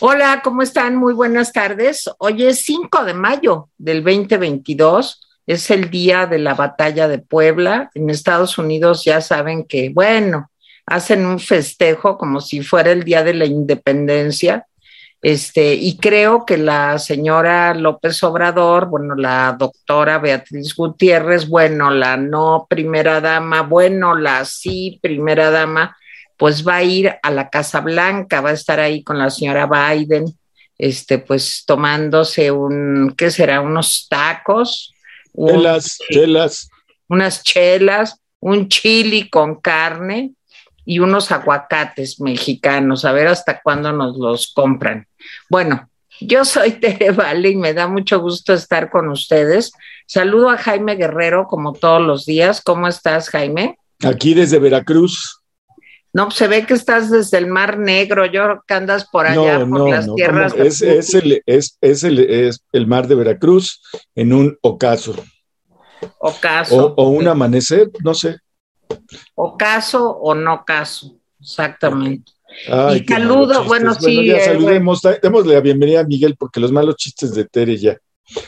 Hola, ¿cómo están? Muy buenas tardes. Hoy es 5 de mayo del 2022. Es el día de la batalla de Puebla. En Estados Unidos ya saben que, bueno, hacen un festejo como si fuera el día de la independencia. Este, y creo que la señora López Obrador, bueno, la doctora Beatriz Gutiérrez, bueno, la no primera dama, bueno, la sí primera dama, pues va a ir a la Casa Blanca, va a estar ahí con la señora Biden, este, pues tomándose un, ¿qué será? Unos tacos. Chelas, chelas. Unas chelas, un chili con carne y unos aguacates mexicanos, a ver hasta cuándo nos los compran. Bueno, yo soy Tere Vale y me da mucho gusto estar con ustedes. Saludo a Jaime Guerrero como todos los días. ¿Cómo estás, Jaime? Aquí desde Veracruz. No, se ve que estás desde el Mar Negro, yo creo que andas por allá, por las tierras. Es, es, el, es, es, el, es el mar de Veracruz en un ocaso. Ocaso. O, un amanecer, no sé. Ocaso o no caso, exactamente. y saludo, bueno, sí. ya eh, saludemos, démosle la bienvenida a Miguel porque los malos chistes de Tere ya.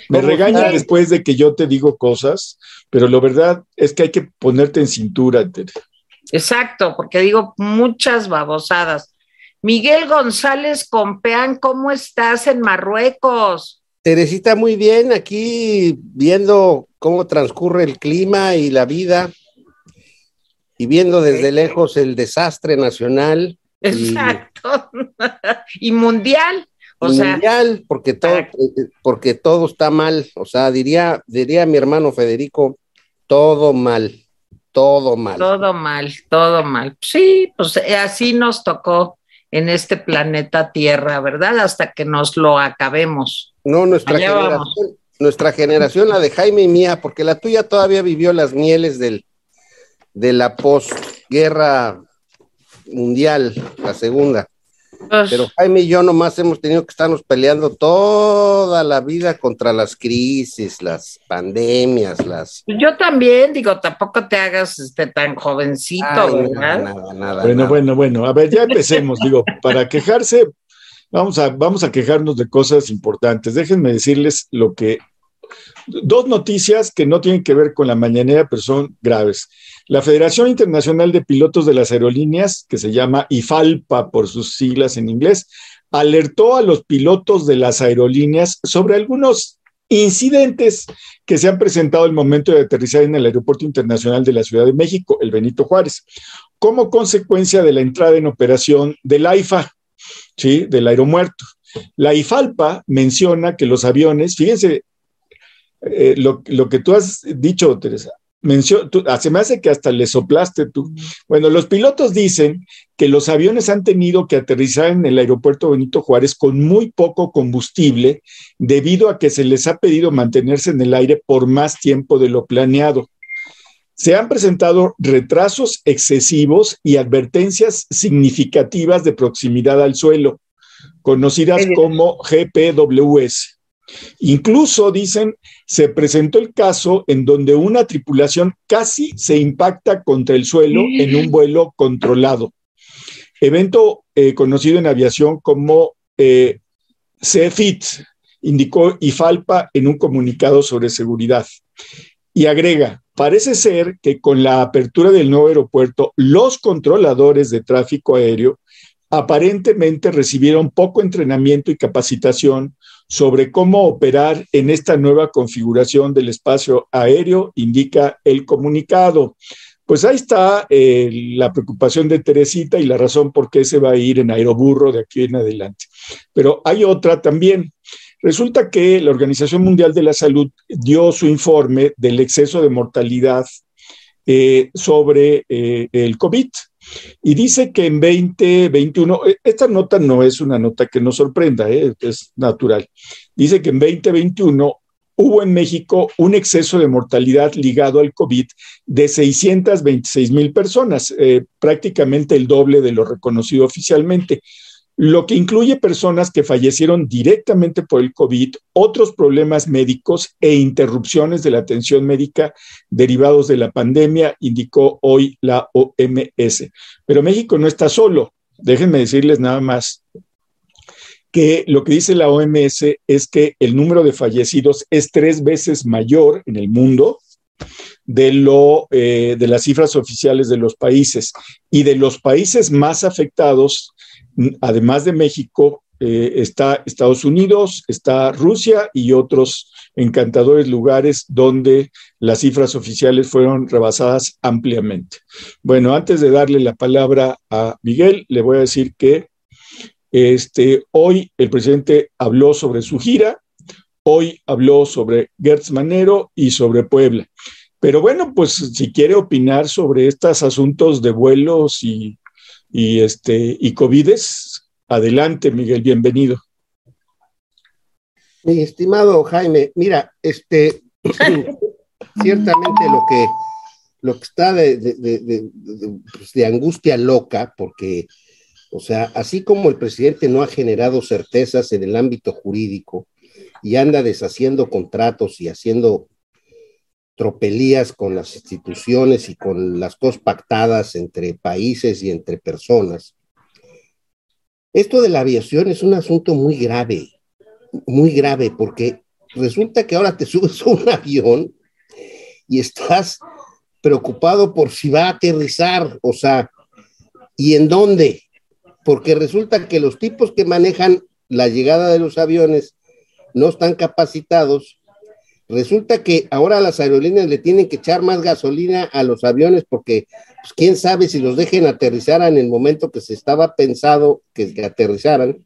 Me regañan después de que yo te digo cosas, pero lo verdad es que hay que ponerte en cintura, Tere. Exacto, porque digo muchas babosadas. Miguel González Compeán, ¿cómo estás en Marruecos? Teresita, muy bien, aquí viendo cómo transcurre el clima y la vida y viendo desde lejos el desastre nacional. Exacto. Y, mundial. O sea, mundial, porque todo, eh, porque todo está mal. O sea, diría, diría mi hermano Federico, todo mal todo mal. Todo mal, todo mal. Sí, pues eh, así nos tocó en este planeta Tierra, ¿verdad? Hasta que nos lo acabemos. No, nuestra generación, nuestra generación, la de Jaime y mía, porque la tuya todavía vivió las mieles del, de la posguerra mundial, la segunda. Pues Pero Jaime y yo nomás hemos tenido que estarnos peleando toda la vida contra las crisis, las pandemias, las... Yo también, digo, tampoco te hagas este, tan jovencito, ¿verdad? Nada, nada, bueno, bueno, bueno, a ver, ya empecemos, digo, para quejarse, vamos a, vamos a quejarnos de cosas importantes. Déjenme decirles lo que... Dos noticias que no tienen que ver con la mañanera, pero son graves. La Federación Internacional de Pilotos de las Aerolíneas, que se llama IFALPA por sus siglas en inglés, alertó a los pilotos de las aerolíneas sobre algunos incidentes que se han presentado al momento de aterrizar en el Aeropuerto Internacional de la Ciudad de México, el Benito Juárez, como consecuencia de la entrada en operación del AIFA, ¿sí? del aeromuerto. La IFALPA menciona que los aviones, fíjense eh, lo, lo, que tú has dicho, Teresa, mención, ah, se me hace que hasta le soplaste tú. Bueno, los pilotos dicen que los aviones han tenido que aterrizar en el aeropuerto Benito Juárez con muy poco combustible debido a que se les ha pedido mantenerse en el aire por más tiempo de lo planeado. Se han presentado retrasos excesivos y advertencias significativas de proximidad al suelo, conocidas como GPWS. Incluso, dicen, se presentó el caso en donde una tripulación casi se impacta contra el suelo en un vuelo controlado. Evento eh, conocido en aviación como eh, CFIT, indicó IFALPA en un comunicado sobre seguridad. Y agrega, parece ser que con la apertura del nuevo aeropuerto, los controladores de tráfico aéreo aparentemente recibieron poco entrenamiento y capacitación sobre cómo operar en esta nueva configuración del espacio aéreo, indica el comunicado. Pues ahí está eh, la preocupación de Teresita y la razón por qué se va a ir en aeroburro de aquí en adelante. Pero hay otra también. Resulta que la Organización Mundial de la Salud dio su informe del exceso de mortalidad eh, sobre eh, el COVID. Y dice que en 2021, e, esta nota no es una nota que nos sorprenda, ¿eh? es natural. Dice que en 2021 hubo en México un exceso de mortalidad ligado al COVID de 626 mil personas, eh, prácticamente el doble de lo reconocido oficialmente lo que incluye personas que fallecieron directamente por el COVID, otros problemas médicos e interrupciones de la atención médica derivados de la pandemia, indicó hoy la OMS. Pero México no está solo. Déjenme decirles nada más que lo que dice la OMS es que el número de fallecidos es tres veces mayor en el mundo de, lo, eh, de las cifras oficiales de los países. Y de los países más afectados, además de México, eh, está Estados Unidos, está Rusia y otros encantadores lugares donde las cifras oficiales fueron rebasadas ampliamente. Bueno, antes de darle la palabra a Miguel, le voy a decir que este, hoy el presidente habló sobre su gira, hoy habló sobre Gertz Manero y sobre Puebla. Pero bueno, pues si quiere opinar sobre estos asuntos de vuelos y, y, este, y COVIDes, adelante, Miguel, bienvenido. Mi estimado Jaime, mira, este, ciertamente lo que, lo que está de, pues, de, angustia loca, porque, o sea, así como el presidente no ha generado certezas en el ámbito jurídico y anda deshaciendo contratos y haciendo tropelías con las instituciones y con las cosas pactadas entre países y entre personas. Esto de la aviación es un asunto muy grave muy grave porque resulta que ahora te subes a un avión y estás preocupado por si va a aterrizar, o sea, ¿y en dónde? Porque resulta que los tipos que manejan la llegada de los aviones no están capacitados. Resulta que ahora las aerolíneas le tienen que echar más gasolina a los aviones porque pues, quién sabe si los dejen aterrizar en el momento que se estaba pensado que aterrizaran.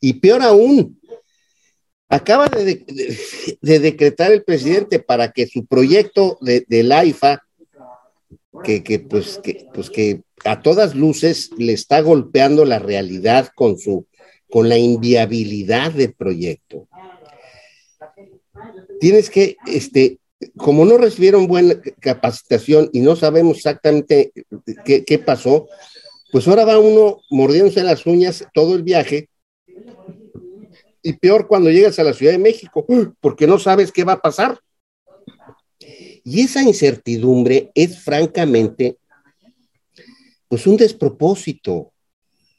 Y peor aún, Acaba de, decretar el presidente para que su proyecto de, del AIFA, que, pues, que, pues que a todas luces le está golpeando la realidad con, su, con la inviabilidad del proyecto. Tienes que, este, como no recibieron buena capacitación y no sabemos exactamente qué, pasó, pues ahora va uno mordiéndose las uñas todo el viaje y peor cuando llegas a la Ciudad de México, porque no sabes qué va a pasar. Y esa incertidumbre es francamente, pues un despropósito.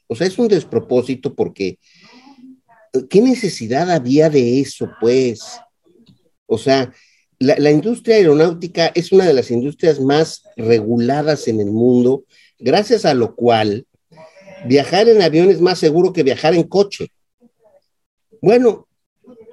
O sea, es un despropósito porque, ¿qué necesidad había de eso, pues? O sea, la, industria aeronáutica es una de las industrias más reguladas en el mundo, gracias a lo cual viajar en avión es más seguro que viajar en coche. Bueno,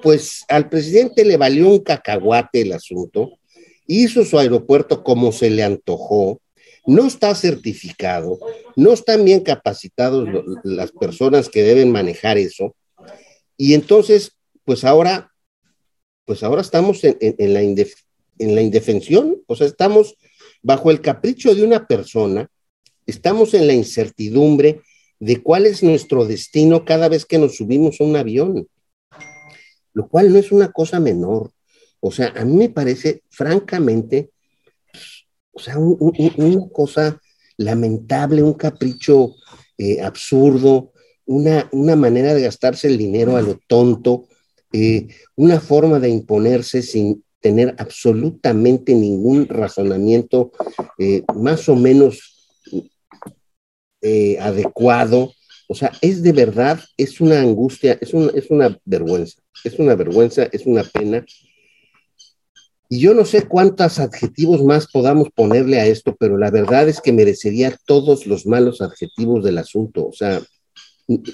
pues al presidente le valió un cacahuate el asunto, hizo su aeropuerto como se le antojó, no está certificado, no están bien capacitados las personas que deben manejar eso, y entonces, pues ahora, pues ahora estamos en, la, en la indefensión, o sea, estamos bajo el capricho de una persona, estamos en la incertidumbre de cuál es nuestro destino cada vez que nos subimos a un avión lo cual no es una cosa menor. O sea, a mí me parece francamente, o sea, una cosa lamentable, un capricho eh, absurdo, una, una, manera de gastarse el dinero a lo tonto, eh, una forma de imponerse sin tener absolutamente ningún razonamiento eh, más o menos adecuado. O sea, es de verdad, es una angustia, es, es una vergüenza es una vergüenza, es una pena. Y yo no sé cuántos adjetivos más podamos ponerle a esto, pero la verdad es que merecería todos los malos adjetivos del asunto. O sea,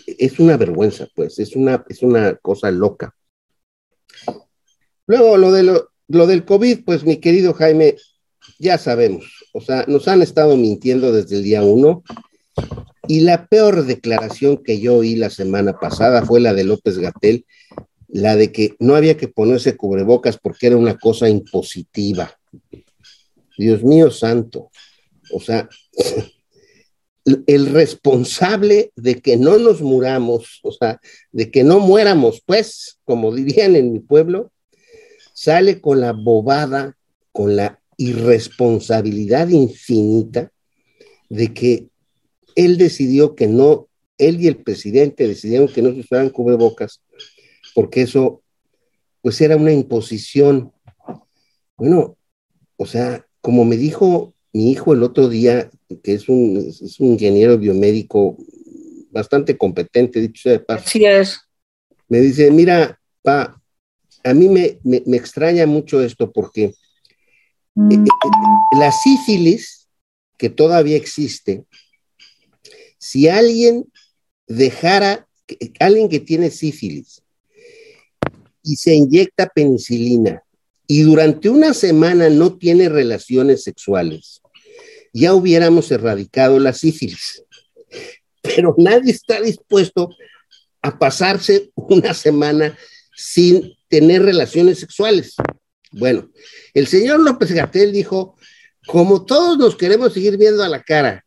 es una vergüenza, pues, es una, es una cosa loca. Luego, lo, de lo, lo del COVID, pues, mi querido Jaime, ya sabemos, o sea, nos han estado mintiendo desde el día uno. Y la peor declaración que yo oí la semana pasada fue la de López Gatel, la de que no había que ponerse cubrebocas porque era una cosa impositiva. Dios mío santo. O sea, el responsable de que no nos muramos, o sea, de que no muéramos, pues, como dirían en mi pueblo, sale con la bobada, con la irresponsabilidad infinita de que él decidió que no, él y el presidente decidieron que no se usaran cubrebocas porque eso, pues era una imposición. Bueno, o sea, como me dijo mi hijo el otro día, que es un, ingeniero biomédico bastante competente, dicho sea de paso. Así es. Me dice, mira, pa, a mí me, me, extraña mucho esto porque eh, eh, la sífilis, que todavía existe, si alguien dejara, alguien que tiene sífilis y se inyecta penicilina y durante una semana no tiene relaciones sexuales, ya hubiéramos erradicado la sífilis. Pero nadie está dispuesto a pasarse una semana sin tener relaciones sexuales. Bueno, el señor López Gatel dijo, como todos nos queremos seguir viendo a la cara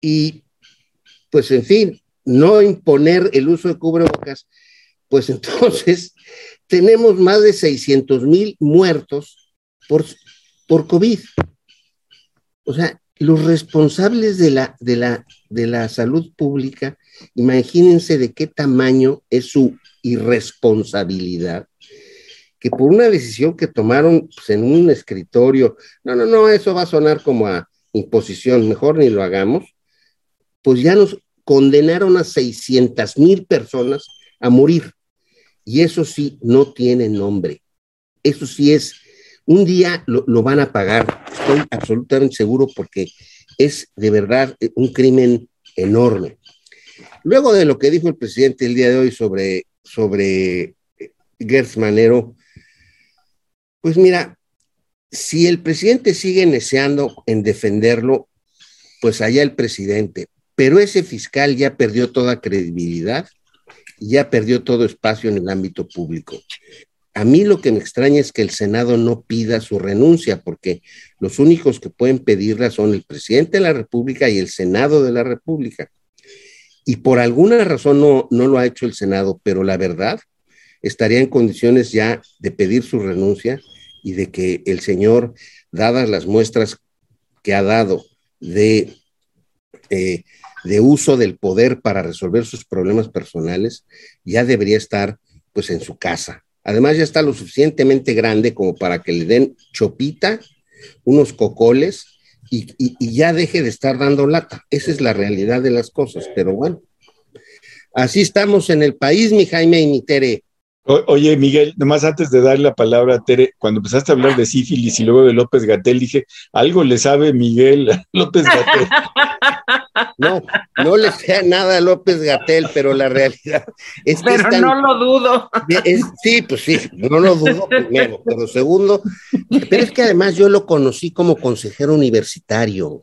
y pues en fin, no imponer el uso de cubrebocas, pues entonces tenemos más de 600 mil muertos por, por COVID. O sea, los responsables de la, de, la, de la salud pública, imagínense de qué tamaño es su irresponsabilidad, que por una decisión que tomaron pues, en un escritorio, no, no, no, eso va a sonar como a imposición, mejor ni lo hagamos, pues ya nos condenaron a 600 mil personas a morir. Y eso sí, no tiene nombre. Eso sí es, un día lo, lo van a pagar, estoy absolutamente seguro porque es de verdad un crimen enorme. Luego de lo que dijo el presidente el día de hoy sobre, sobre eh, Gertz Manero, pues mira, si el presidente sigue neceando en defenderlo, pues allá el presidente, pero ese fiscal ya perdió toda credibilidad y ya perdió todo espacio en el ámbito público. A mí lo que me extraña es que el Senado no pida su renuncia, porque los únicos que pueden pedirla son el presidente de la República y el Senado de la República. Y por alguna razón no, no lo ha hecho el Senado, pero la verdad estaría en condiciones ya de pedir su renuncia y de que el señor, dadas las muestras que ha dado de, eh, de uso del poder para resolver sus problemas personales, ya debería estar pues en su casa. Además ya está lo suficientemente grande como para que le den chopita, unos cocoles y, ya deje de estar dando lata. Esa es la realidad de las cosas, pero bueno. Así estamos en el país, mi Jaime y mi Tere. Oye, Miguel, nomás antes de darle la palabra a Tere, cuando empezaste a hablar de sífilis y luego de López Gatel, dije, algo le sabe Miguel López Gatel. No, no le sea nada a López Gatel, pero la realidad es que. Pero no lo dudo. sí, pues sí, no lo dudo primero, pero segundo, pero es que además yo lo conocí como consejero universitario.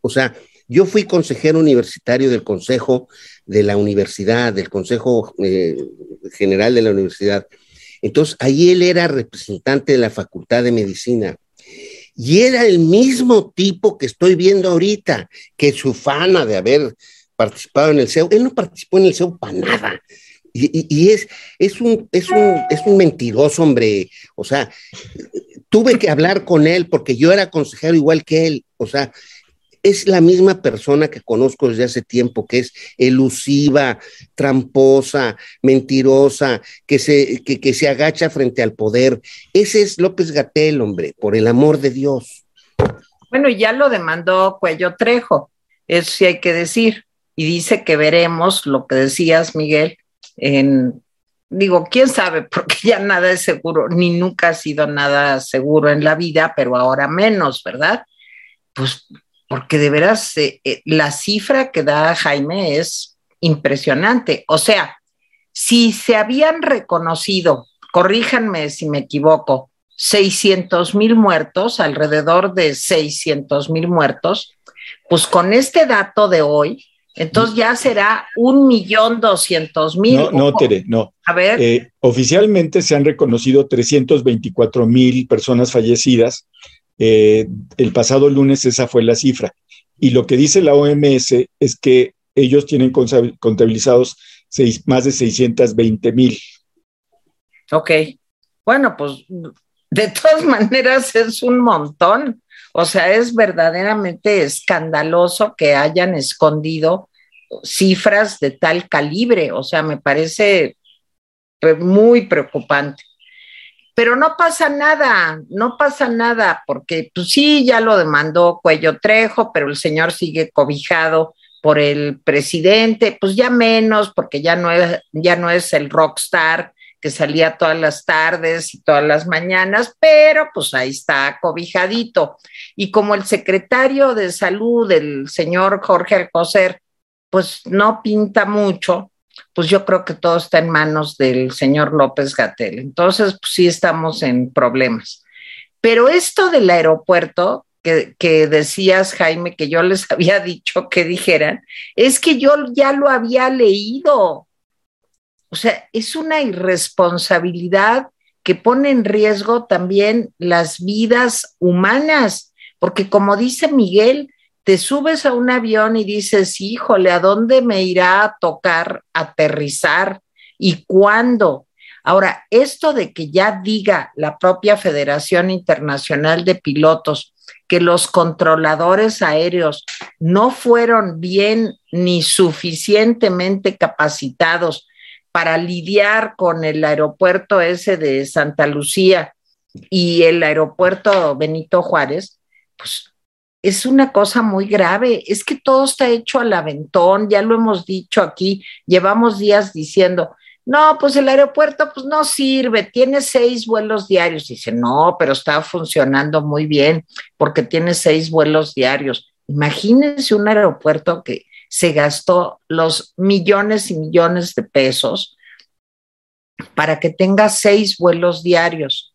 O sea, yo fui consejero universitario del Consejo de la Universidad, del Consejo eh, General de la Universidad. Entonces, ahí él era representante de la Facultad de Medicina. Y era el mismo tipo que estoy viendo ahorita, que su fana de haber participado en el CEU, él no participó en el CEU para nada. Y, es, es, un, es, un, es un mentiroso, hombre. O sea, tuve que hablar con él porque yo era consejero igual que él. O sea, es la misma persona que conozco desde hace tiempo, que es elusiva, tramposa, mentirosa, que se, que, se agacha frente al poder. Ese es López Gatel, hombre, por el amor de Dios. Bueno, ya lo demandó Cuello Trejo, eso sí hay que decir, y dice que veremos lo que decías, Miguel, en, digo, quién sabe, porque ya nada es seguro, ni nunca ha sido nada seguro en la vida, pero ahora menos, ¿verdad? Pues porque de veras eh, eh, la cifra que da Jaime es impresionante. O sea, si se habían reconocido, corríjanme si me equivoco, 600 mil muertos, alrededor de 600 mil muertos, pues con este dato de hoy, entonces ya será un millón doscientos mil. No, no, Tere, no. A ver. Eh, oficialmente se han reconocido 324 mil personas fallecidas eh, el pasado lunes esa fue la cifra. Y lo que dice la OMS es que ellos tienen contabilizados más de 620 mil. Ok. Bueno, pues de todas maneras es un montón. O sea, es verdaderamente escandaloso que hayan escondido cifras de tal calibre. O sea, me parece pues, muy preocupante. Pero no pasa nada, no pasa nada, porque pues sí, ya lo demandó Cuello Trejo, pero el señor sigue cobijado por el presidente, pues ya menos, porque ya no es, ya no es el rockstar que salía todas las tardes y todas las mañanas, pero pues ahí está cobijadito. Y como el secretario de salud, el señor Jorge Alcocer, pues no pinta mucho, pues yo creo que todo está en manos del señor López Gatel. Entonces, pues sí estamos en problemas. Pero esto del aeropuerto, que, que, decías, Jaime, que yo les había dicho que dijeran, es que yo ya lo había leído. O sea, es una irresponsabilidad que pone en riesgo también las vidas humanas, porque como dice Miguel, te subes a un avión y dices, híjole, ¿a dónde me irá a tocar aterrizar y cuándo? Ahora, esto de que ya diga la propia Federación Internacional de Pilotos que los controladores aéreos no fueron bien ni suficientemente capacitados para lidiar con el aeropuerto ese de Santa Lucía y el aeropuerto Benito Juárez, pues es una cosa muy grave. Es que todo está hecho al aventón, ya lo hemos dicho aquí, llevamos días diciendo, no, pues el aeropuerto pues no sirve, tiene seis vuelos diarios. Dice, no, pero está funcionando muy bien porque tiene seis vuelos diarios. Imagínense un aeropuerto que se gastó los millones y millones de pesos para que tenga seis vuelos diarios.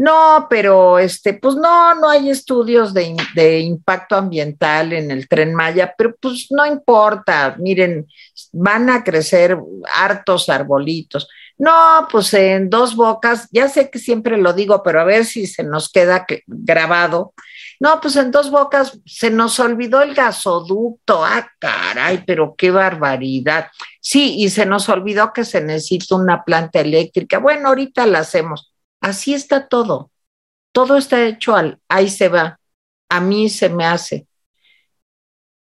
No, pero este, pues no, no hay estudios de, de, impacto ambiental en el tren Maya, pero pues no importa, miren, van a crecer hartos arbolitos. No, pues en dos bocas, ya sé que siempre lo digo, pero a ver si se nos queda grabado. No, pues en dos bocas se nos olvidó el gasoducto. Ah, caray, pero qué barbaridad. Sí, y se nos olvidó que se necesita una planta eléctrica. Bueno, ahorita la hacemos. Así está todo. Todo está hecho al ahí se va. A mí se me hace.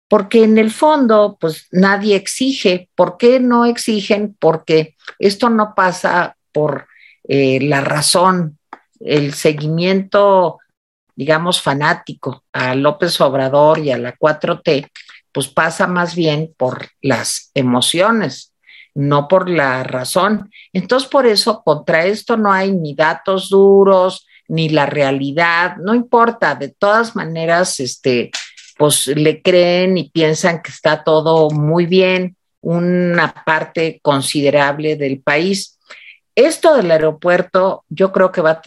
Porque en el fondo, pues nadie exige. ¿Por qué no exigen? Porque esto no pasa por eh, la razón, el seguimiento digamos, fanático a López Obrador y a la 4T, pues pasa más bien por las emociones, no por la razón. Entonces, por eso, contra esto no hay ni datos duros, ni la realidad, no importa, de todas maneras, este, pues le creen y piensan que está todo muy bien, una parte considerable del país. Esto del aeropuerto, yo creo que va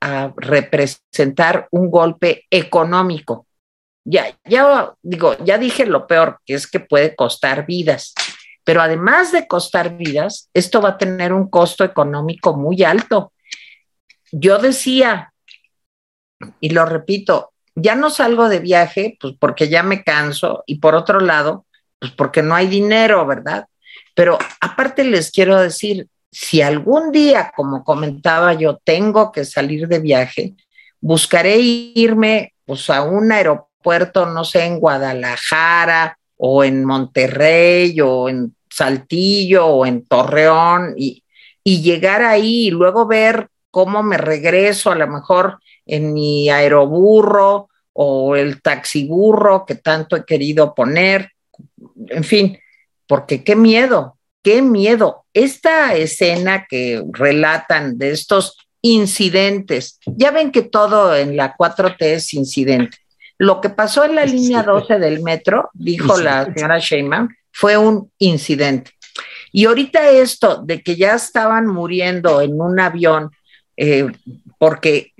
a, representar un golpe económico. Ya, ya digo, ya dije lo peor, que es que puede costar vidas, pero además de costar vidas, esto va a tener un costo económico muy alto. Yo decía, y lo repito, ya no salgo de viaje, pues porque ya me canso, y por otro lado, pues porque no hay dinero, ¿verdad? Pero aparte les quiero decir, si algún día, como comentaba yo, tengo que salir de viaje, buscaré irme pues, a un aeropuerto, no sé, en Guadalajara o en Monterrey o en Saltillo o en Torreón y, y llegar ahí y luego ver cómo me regreso a lo mejor en mi aeroburro o el taxiburro que tanto he querido poner, en fin, porque qué miedo, qué miedo. Esta escena que relatan de estos incidentes, ya ven que todo en la 4T es incidente. Lo que pasó en la línea 12 del metro, dijo la señora Sheyman, fue un incidente. Y ahorita esto de que ya estaban muriendo en un avión eh, porque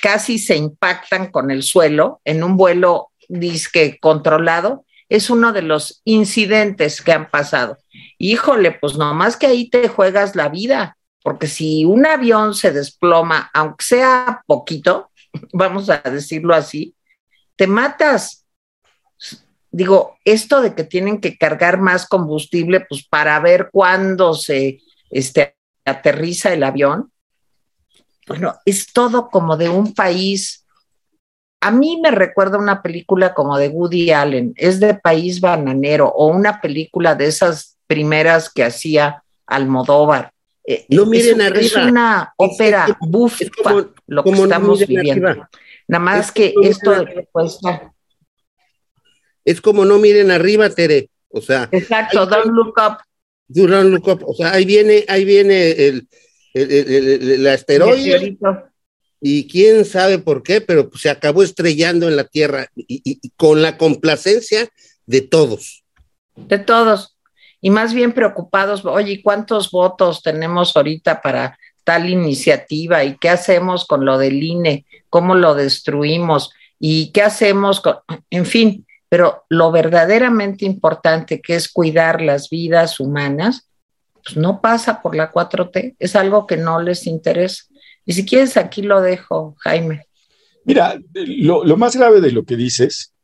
casi se impactan con el suelo en un vuelo disque controlado, es uno de los incidentes que han pasado. Híjole, pues nomás que ahí te juegas la vida, porque si un avión se desploma, aunque sea poquito, vamos a decirlo así, te matas. Digo, esto de que tienen que cargar más combustible, pues para ver cuándo se este, aterriza el avión, bueno, es todo como de un país a mí me recuerda una película como de Woody Allen, es de País Bananero, o una película de esas primeras que hacía Almodóvar. Eh, no miren es, arriba. Es una ópera bufa, lo que estamos no viviendo. Arriba. Nada más que esto de que cuesta. Es como no miren arriba, Tere. O sea. Exacto, don't look up. Don't look up. O sea, ahí viene, ahí viene el, el, asteroide. Y quién sabe por qué, pero se acabó estrellando en la Tierra y con la complacencia de todos. De todos. Y más bien preocupados, oye, ¿cuántos votos tenemos ahorita para tal iniciativa y qué hacemos con lo del INE, cómo lo destruimos y qué hacemos con, en fin, pero lo verdaderamente importante que es cuidar las vidas humanas, pues no pasa por la 4T, es algo que no les interesa. Y si quieres, aquí lo dejo, Jaime. Mira, lo, más grave de lo que dices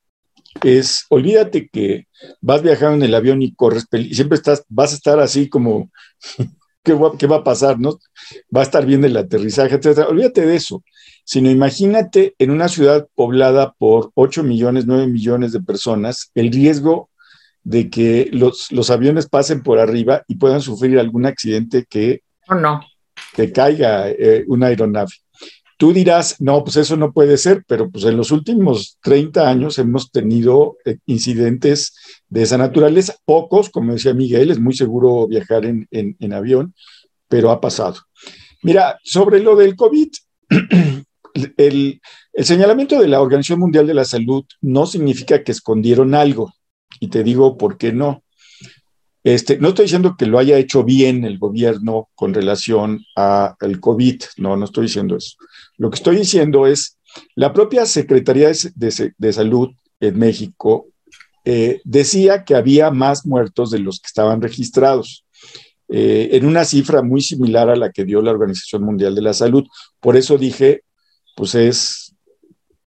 es, olvídate que vas viajando en el avión y corres, siempre estás, vas a estar así como ¿qué va, a pasar? ¿no? Va a estar bien el aterrizaje, etcétera. Olvídate de eso, sino imagínate en una ciudad poblada por 8 millones, 9 millones de personas, el riesgo de que los, los aviones pasen por arriba y puedan sufrir algún accidente que, no. que caiga eh, una aeronave. Tú dirás, no, pues eso no puede ser, pero pues en los últimos 30 años hemos tenido eh, incidentes de esa naturaleza, pocos, como decía Miguel, es muy seguro viajar en, avión, pero ha pasado. Mira, sobre lo del COVID, el, señalamiento de la Organización Mundial de la Salud no significa que escondieron algo, y te digo por qué no. Este, no estoy diciendo que lo haya hecho bien el gobierno con relación al COVID, no, no estoy diciendo eso. Lo que estoy diciendo es, la propia Secretaría de, Salud en México eh, decía que había más muertos de los que estaban registrados, eh, en una cifra muy similar a la que dio la Organización Mundial de la Salud. Por eso dije, pues es,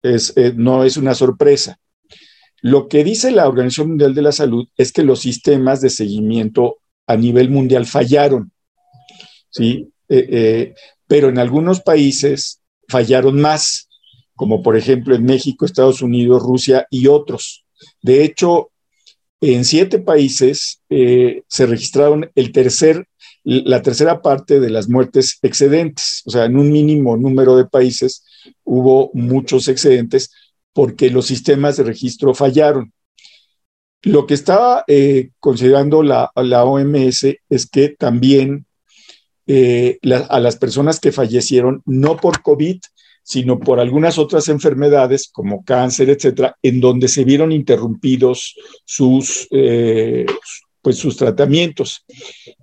eh, no es una sorpresa. Lo que dice la Organización Mundial de la Salud es que los sistemas de seguimiento a nivel mundial fallaron, ¿sí? Eh, eh, pero en algunos países fallaron más, como por ejemplo en México, Estados Unidos, Rusia y otros. De hecho, en siete países se registraron el tercer, la tercera parte de las muertes excedentes, o sea, en un mínimo número de países hubo muchos excedentes, porque los sistemas de registro fallaron. Lo que estaba eh, considerando la, OMS es que también eh, a las personas que fallecieron, no por COVID, sino por algunas otras enfermedades como cáncer, etcétera, en donde se vieron interrumpidos sus, eh, pues sus tratamientos.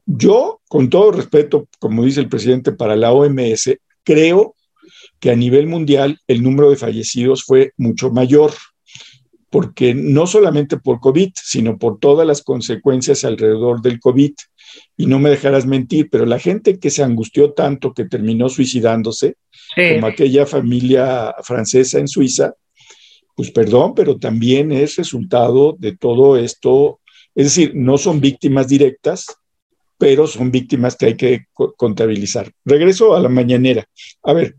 Yo, con todo respeto, como dice el presidente, para la OMS, creo que a nivel mundial el número de fallecidos fue mucho mayor, porque no solamente por COVID, sino por todas las consecuencias alrededor del COVID. Y no me dejarás mentir, pero la gente que se angustió tanto que terminó suicidándose, como aquella familia francesa en Suiza, pues perdón, pero también es resultado de todo esto. Es decir, no son víctimas directas, pero son víctimas que hay que contabilizar. Regreso a la mañanera. A ver,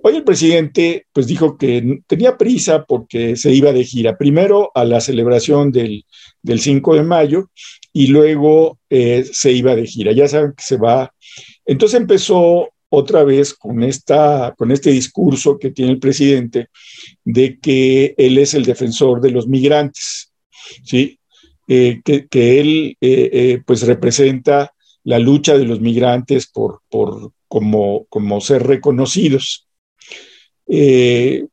Hoy el presidente pues dijo que tenía prisa porque se iba de gira, primero a la celebración del, 5 de mayo y luego eh, se iba de gira. Ya saben que se va. Entonces empezó otra vez con, esta, con este discurso que tiene el presidente de que él es el defensor de los migrantes, ¿sí? Eh, que, él eh, pues representa la lucha de los migrantes por, por como, como ser reconocidos. Eh,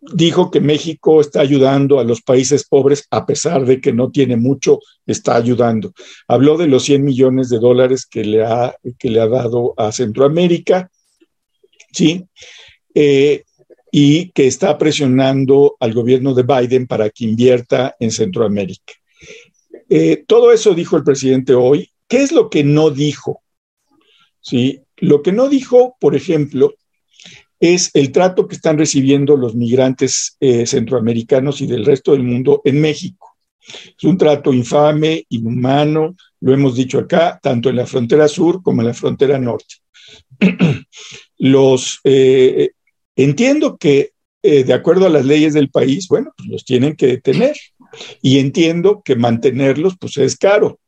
dijo que México está ayudando a los países pobres, a pesar de que no tiene mucho, está ayudando. Habló de los 100 millones de dólares que le ha, que le ha dado a Centroamérica, ¿sí? Eh, y que está presionando al gobierno de Biden para que invierta en Centroamérica. Eh, todo eso dijo el presidente hoy. ¿Qué es lo que no dijo? ¿Sí? Lo que no dijo, por ejemplo, es el trato que están recibiendo los migrantes eh, centroamericanos y del resto del mundo en México. Es un trato infame, inhumano, lo hemos dicho acá, tanto en la frontera sur como en la frontera norte. los eh, entiendo que de acuerdo a las leyes del país, bueno, pues los tienen que detener. Y entiendo que mantenerlos, pues es caro,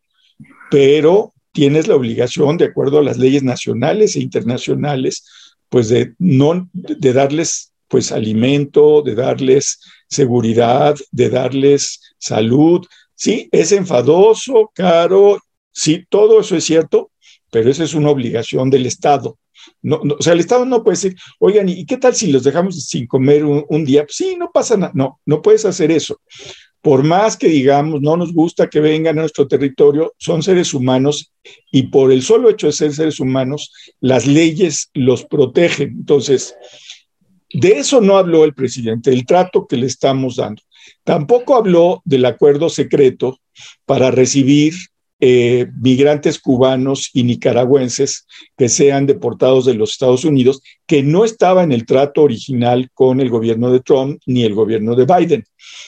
pero tienes la obligación, de acuerdo a las leyes nacionales e internacionales, pues de no de darles pues alimento, de darles seguridad, de darles salud. Sí, es enfadoso, caro, sí, todo eso es cierto, pero eso es una obligación del Estado. No, o sea, el Estado no puede decir, oigan, ¿y qué tal si los dejamos sin comer un, día? Pues sí, no pasa nada. No, no puedes hacer eso. Por más que digamos, no nos gusta que vengan a nuestro territorio, son seres humanos y por el solo hecho de ser seres humanos, las leyes los protegen. Entonces, de eso no habló el presidente, del trato que le estamos dando. Tampoco habló del acuerdo secreto para recibir eh, migrantes cubanos y nicaragüenses que sean deportados de los Estados Unidos, que no estaba en el trato original con el gobierno de Trump ni el gobierno de Biden.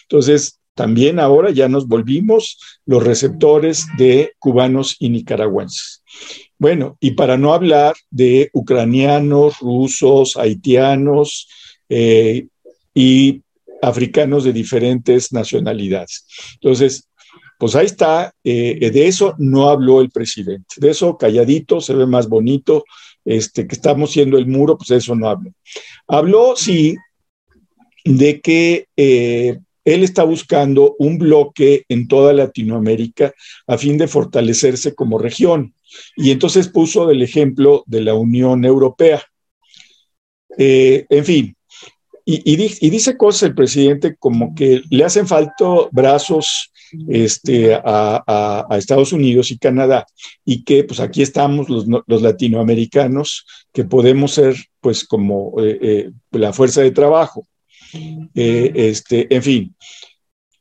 Entonces, también ahora ya nos volvimos los receptores de cubanos y nicaragüenses. Bueno, y para no hablar de ucranianos, rusos, haitianos eh, y africanos de diferentes nacionalidades. Entonces, pues ahí está, eh, de eso no habló el presidente, de eso calladito, se ve más bonito, este, que estamos siendo el muro, pues de eso no habló. Habló, sí, de que eh, él está buscando un bloque en toda Latinoamérica a fin de fortalecerse como región. Y entonces puso el ejemplo de la Unión Europea. Eh, en fin, y, dice cosas el presidente como que le hacen falta brazos este, a, Estados Unidos y Canadá y que pues aquí estamos los, latinoamericanos que podemos ser pues como eh, eh, la fuerza de trabajo. Este, en fin,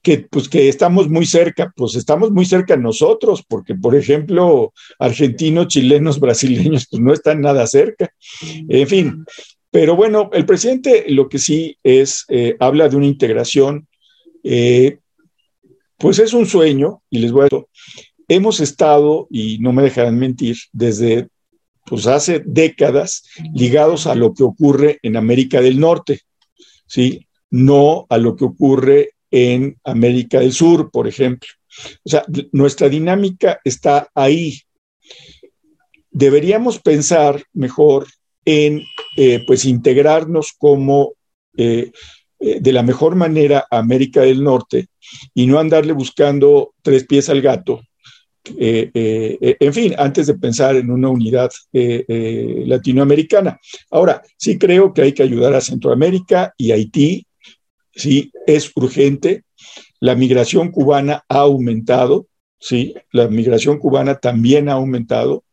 que, pues, que estamos muy cerca, pues estamos muy cerca nosotros, porque por ejemplo, argentinos, chilenos, brasileños, pues no están nada cerca. En fin, pero bueno, el presidente lo que sí es, eh, habla de una integración, eh, pues es un sueño, y les voy a decir, hemos estado, y no me dejarán mentir, desde pues hace décadas ligados a lo que ocurre en América del Norte, ¿sí? No a lo que ocurre en América del Sur, por ejemplo. O sea, nuestra dinámica está ahí. Deberíamos pensar mejor en eh, pues integrarnos como eh, eh, de la mejor manera a América del Norte y no andarle buscando tres pies al gato. en fin, antes de pensar en una unidad latinoamericana. Ahora, sí creo que hay que ayudar a Centroamérica y Haití ¿sí? Es urgente. La migración cubana ha aumentado, ¿sí? La migración cubana también ha aumentado,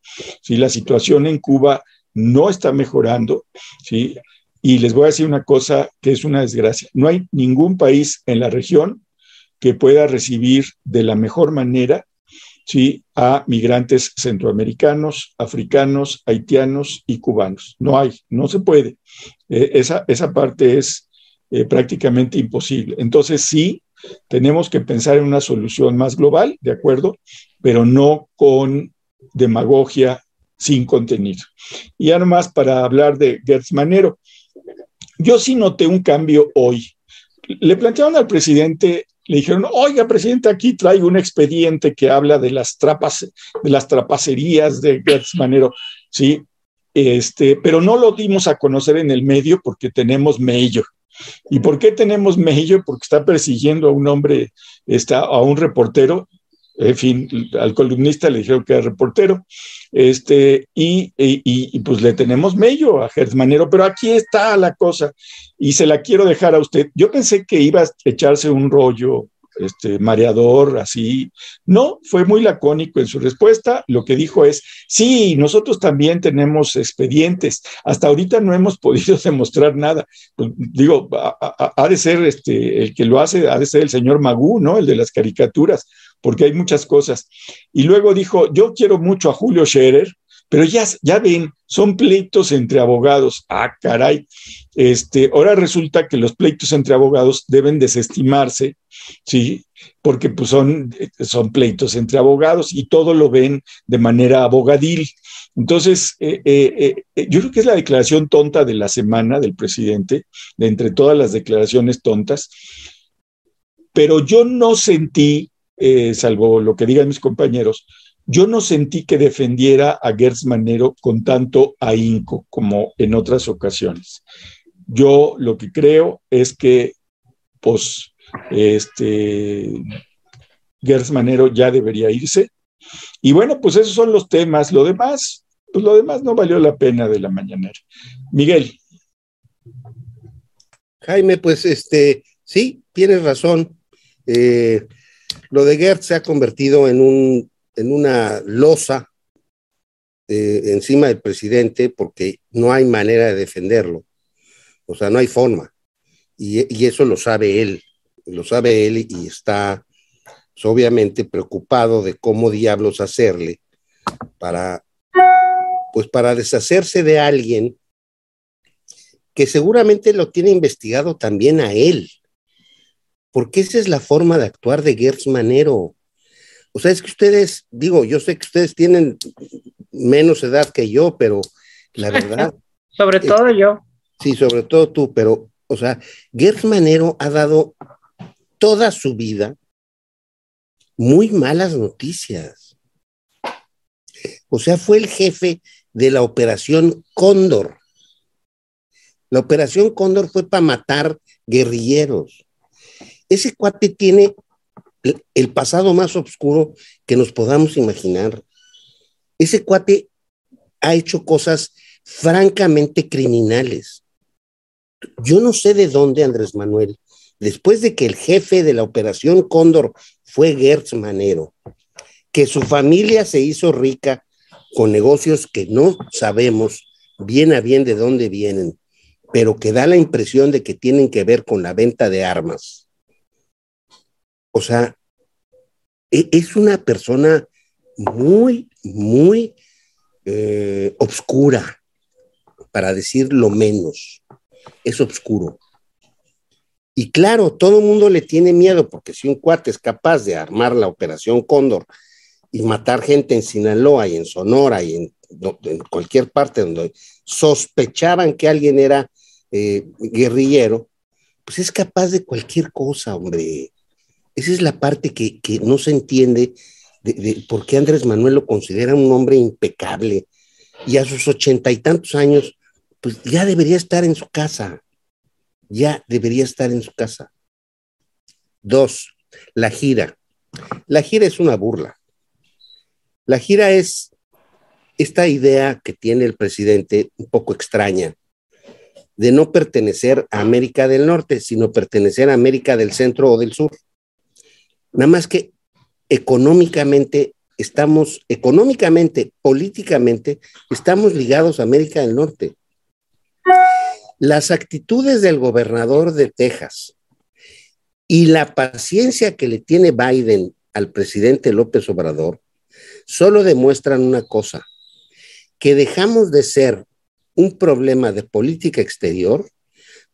¿sí? La situación en Cuba no está mejorando, ¿sí? Y les voy a decir una cosa que es una desgracia. No hay ningún país en la región que pueda recibir de la mejor manera ¿sí? a migrantes centroamericanos, africanos, haitianos y cubanos. No hay, no se puede. Eh, esa, esa parte es eh, prácticamente imposible. Entonces sí, tenemos que pensar en una solución más global, ¿de acuerdo? Pero no con demagogia sin contenido. Y ahora más para hablar de Gertz Manero. Yo sí noté un cambio hoy. Le plantearon al presidente, le dijeron, oiga, presidente, aquí traigo un expediente que habla de las trapas, de las trapacerías de Gertz Manero. Sí, este, pero no lo dimos a conocer en el medio porque tenemos mello. ¿Y por qué tenemos Mello? Porque está persiguiendo a un hombre, está, a un reportero, en fin, al columnista le dijeron que era reportero, este, y, y, pues le tenemos mello a Manero, pero aquí está la cosa, y se la quiero dejar a usted. Yo pensé que iba a echarse un rollo este, mareador, así. No, fue muy lacónico en su respuesta. Lo que dijo es, sí, nosotros también tenemos expedientes. Hasta ahorita no hemos podido demostrar nada. Pues, digo, ha, de ser este, el que lo hace, ha de ser el señor Magú, ¿no? El de las caricaturas, porque hay muchas cosas. Y luego dijo, yo quiero mucho a Julio Scherer, pero ya, ya ven, son pleitos entre abogados. Ah, caray. Este, ahora resulta que los pleitos entre abogados deben desestimarse, ¿sí? Porque pues son, son pleitos entre abogados y todo lo ven de manera abogadil. Entonces, eh, eh, eh, yo creo que es la declaración tonta de la semana del presidente, de entre todas las declaraciones tontas, pero yo no sentí, salvo lo que digan mis compañeros, yo no sentí que defendiera a Gertz Manero con tanto ahínco como en otras ocasiones. Yo lo que creo es que, pues, este, Gers Manero ya debería irse. Y bueno, pues esos son los temas. Lo demás, pues lo demás no valió la pena de la mañanera. Miguel. Jaime, pues este, sí, tienes razón. Eh, lo de Gert se ha convertido en, un, en una losa eh, encima del presidente porque no hay manera de defenderlo. O sea, no hay forma. Y, eso lo sabe él, lo sabe él y está pues, obviamente preocupado de cómo diablos hacerle para, pues para deshacerse de alguien que seguramente lo tiene investigado también a él porque esa es la forma de actuar de Gertz Manero. O sea, es que ustedes, digo, yo sé que ustedes tienen menos edad que yo, pero la verdad. sobre todo yo. Sí, sobre todo tú, pero, o sea, Gertz Manero ha dado toda su vida muy malas noticias. O sea, fue el jefe de la operación Cóndor. La operación Cóndor fue para matar guerrilleros. Ese cuate tiene el pasado más oscuro que nos podamos imaginar. Ese cuate ha hecho cosas francamente criminales. Yo no sé de dónde, Andrés Manuel, después de que el jefe de la operación Cóndor fue Gertz Manero, que su familia se hizo rica con negocios que no sabemos bien a bien de dónde vienen, pero que da la impresión de que tienen que ver con la venta de armas o sea, e, es una persona muy, muy eh, obscura, para decir lo menos. Es oscuro. Y claro, todo el mundo le tiene miedo, porque si un cuate es capaz de armar la operación Cóndor y matar gente en Sinaloa y en Sonora y en, cualquier parte donde sospechaban que alguien era eh, guerrillero, pues es capaz de cualquier cosa, hombre. Esa es la parte que, no se entiende de, por qué Andrés Manuel lo considera un hombre impecable y a sus ochenta y tantos años, pues ya debería estar en su casa, ya debería estar en su casa. Dos, la gira. La gira es una burla. La gira es esta idea que tiene el presidente un poco extraña de no pertenecer a América del Norte, sino pertenecer a América del Centro o del Sur. Nada más que económicamente estamos, económicamente, políticamente, estamos ligados a América del Norte. Las actitudes del gobernador de Texas y la paciencia que le tiene Biden al presidente López Obrador solo demuestran una cosa, que dejamos de ser un problema de política exterior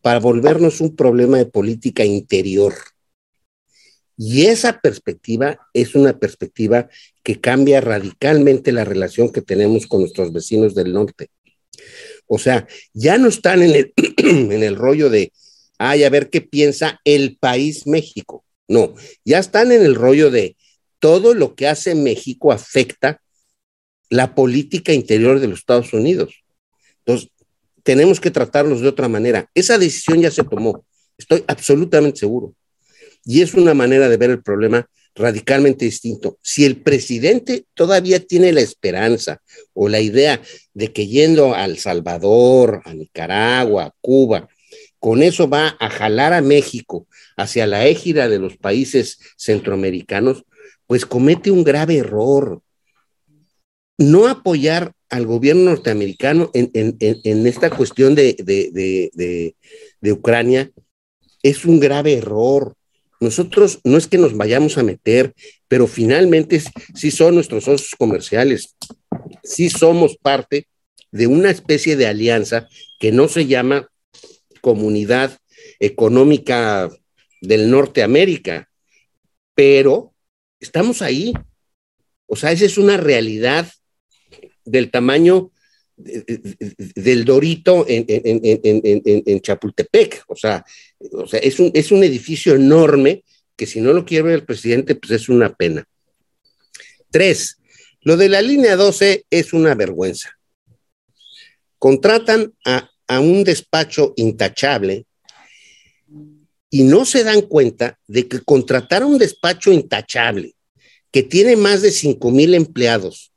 para volvernos un problema de política interior. Y esa perspectiva es una perspectiva que cambia radicalmente la relación que tenemos con nuestros vecinos del norte. O sea, ya no están en el, en el rollo de, ay, a ver qué piensa el país México. No, ya están en el rollo de todo lo que hace México afecta la política interior de los Estados Unidos. Entonces, tenemos que tratarlos de otra manera. Esa decisión ya se tomó, estoy absolutamente seguro. Y es una manera de ver el problema radicalmente distinto. Si el presidente todavía tiene la esperanza o la idea de que yendo a El Salvador, a Nicaragua, a Cuba, con eso va a jalar a México hacia la égida de los países centroamericanos, pues comete un grave error. No apoyar al gobierno norteamericano en, esta cuestión de Ucrania es un grave error nosotros no es que nos vayamos a meter, pero finalmente sí son nuestros socios comerciales, sí somos parte de una especie de alianza que no se llama Comunidad Económica del Norteamérica, pero estamos ahí. O sea, esa es una realidad del tamaño del Dorito en, Chapultepec. O sea, o sea es, un, es un edificio enorme que si no lo quiere el presidente, pues es una pena. Tres, lo de la línea 12 es una vergüenza. Contratan a a un despacho intachable y no se dan cuenta de que contratar a un despacho intachable que tiene más de 5 mil empleados,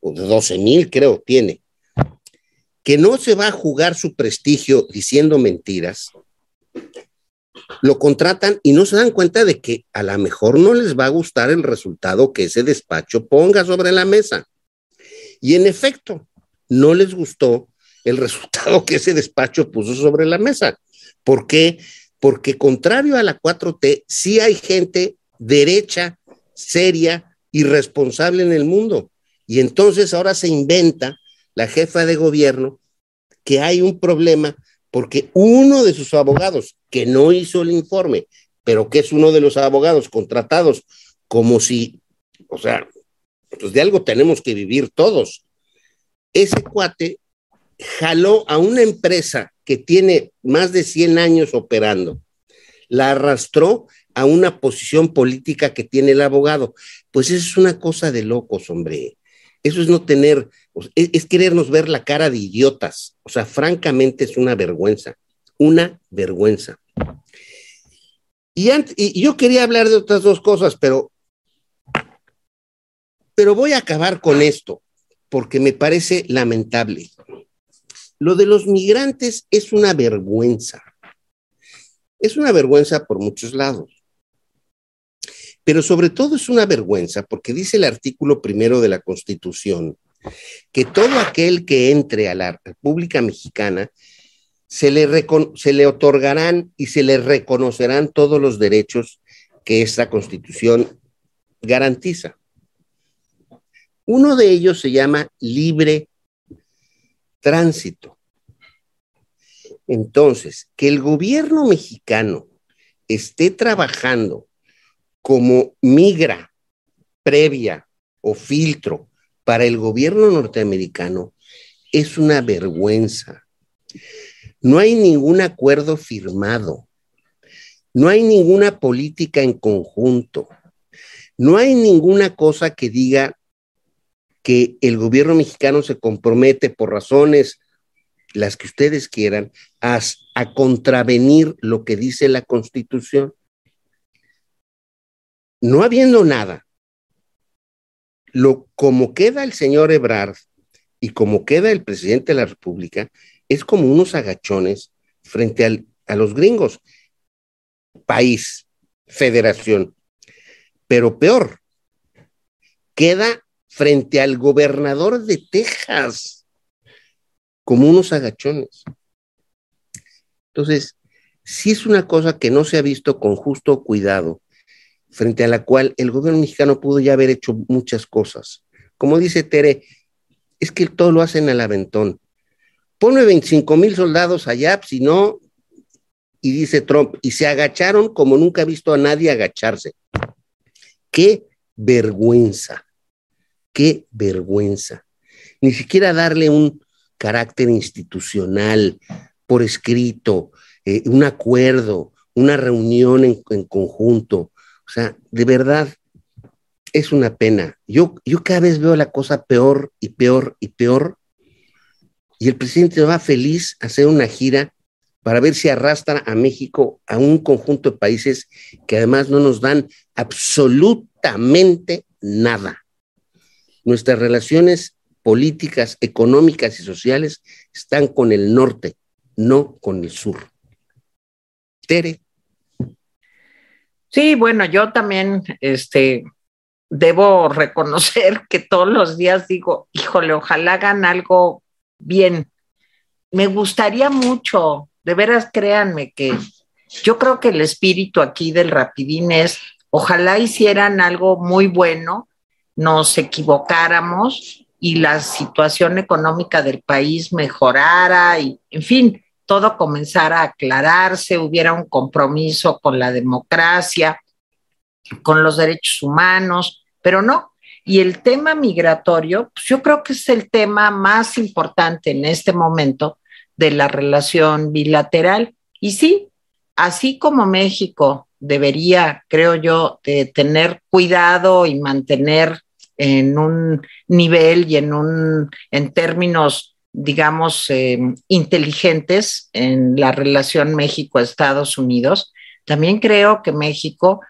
o de 12 mil creo tiene, que no se va a jugar su prestigio diciendo mentiras, lo contratan y no se dan cuenta de que a lo mejor no les va a gustar el resultado que ese despacho ponga sobre la mesa. Y en efecto, no les gustó el resultado que ese despacho puso sobre la mesa. ¿Por qué? Porque contrario a la 4T, sí hay gente derecha, seria y responsable en el mundo. Y entonces ahora se inventa la jefa de gobierno que hay un problema porque uno de sus abogados, que no hizo el informe, pero que es uno de los abogados contratados como si, o sea, pues de algo tenemos que vivir todos. Ese cuate jaló a una empresa que tiene más de 100 años operando, la arrastró a una posición política que tiene el abogado. Pues eso es una cosa de locos, hombre. Eso es no tener, es, querernos ver la cara de idiotas. O sea, francamente es una vergüenza, una vergüenza. Y, y, yo quería hablar de otras dos cosas, pero, pero voy a acabar con esto, porque me parece lamentable. Lo de los migrantes es una vergüenza. Es una vergüenza por muchos lados pero sobre todo es una vergüenza porque dice el artículo primero de la Constitución que todo aquel que entre a la República Mexicana se le, se le otorgarán y se le reconocerán todos los derechos que esta Constitución garantiza. Uno de ellos se llama libre tránsito. Entonces, que el gobierno mexicano esté trabajando como migra previa o filtro para el gobierno norteamericano es una vergüenza. No hay ningún acuerdo firmado, no hay ninguna política en conjunto, no hay ninguna cosa que diga que el gobierno mexicano se compromete por razones, las que ustedes quieran, a, a contravenir lo que dice la Constitución no habiendo nada, lo, como queda el señor Ebrard y como queda el presidente de la República, es como unos agachones frente a los gringos. País, federación. Pero peor, queda frente al gobernador de Texas, como unos agachones. Entonces, si es una cosa que no se ha visto con justo cuidado frente a la cual el gobierno mexicano pudo ya haber hecho muchas cosas. Como dice Tere, es que todo lo hacen al aventón. Pone 25 mil soldados allá, si no, y dice Trump, y se agacharon como nunca he visto a nadie agacharse. Qué vergüenza, qué vergüenza. Ni siquiera darle un carácter institucional por escrito, eh, un acuerdo, una reunión en conjunto, o sea, de verdad, es una pena. Yo, yo cada vez veo la cosa peor y peor y peor. Y el presidente va feliz a hacer una gira para ver si arrastra a México a un conjunto de países que además no nos dan absolutamente nada. Nuestras relaciones políticas, económicas y sociales están con el norte, no con el sur. Tere. Sí, bueno, yo también este, debo reconocer que todos los días digo, híjole, ojalá hagan algo bien. Me gustaría mucho, de veras créanme que yo creo que el espíritu aquí del rapidín es, ojalá hicieran algo muy bueno, nos equivocáramos y la situación económica del país mejorara y, en fin, todo comenzara a aclararse, hubiera un compromiso con la democracia, con los derechos humanos, pero no. Y el tema migratorio, pues yo creo que es el tema más importante en este momento de la relación bilateral. Y sí, así como México debería, creo yo, de tener cuidado y mantener en un nivel y en un en términos digamos, eh, inteligentes en la relación México-Estados Unidos, también creo que México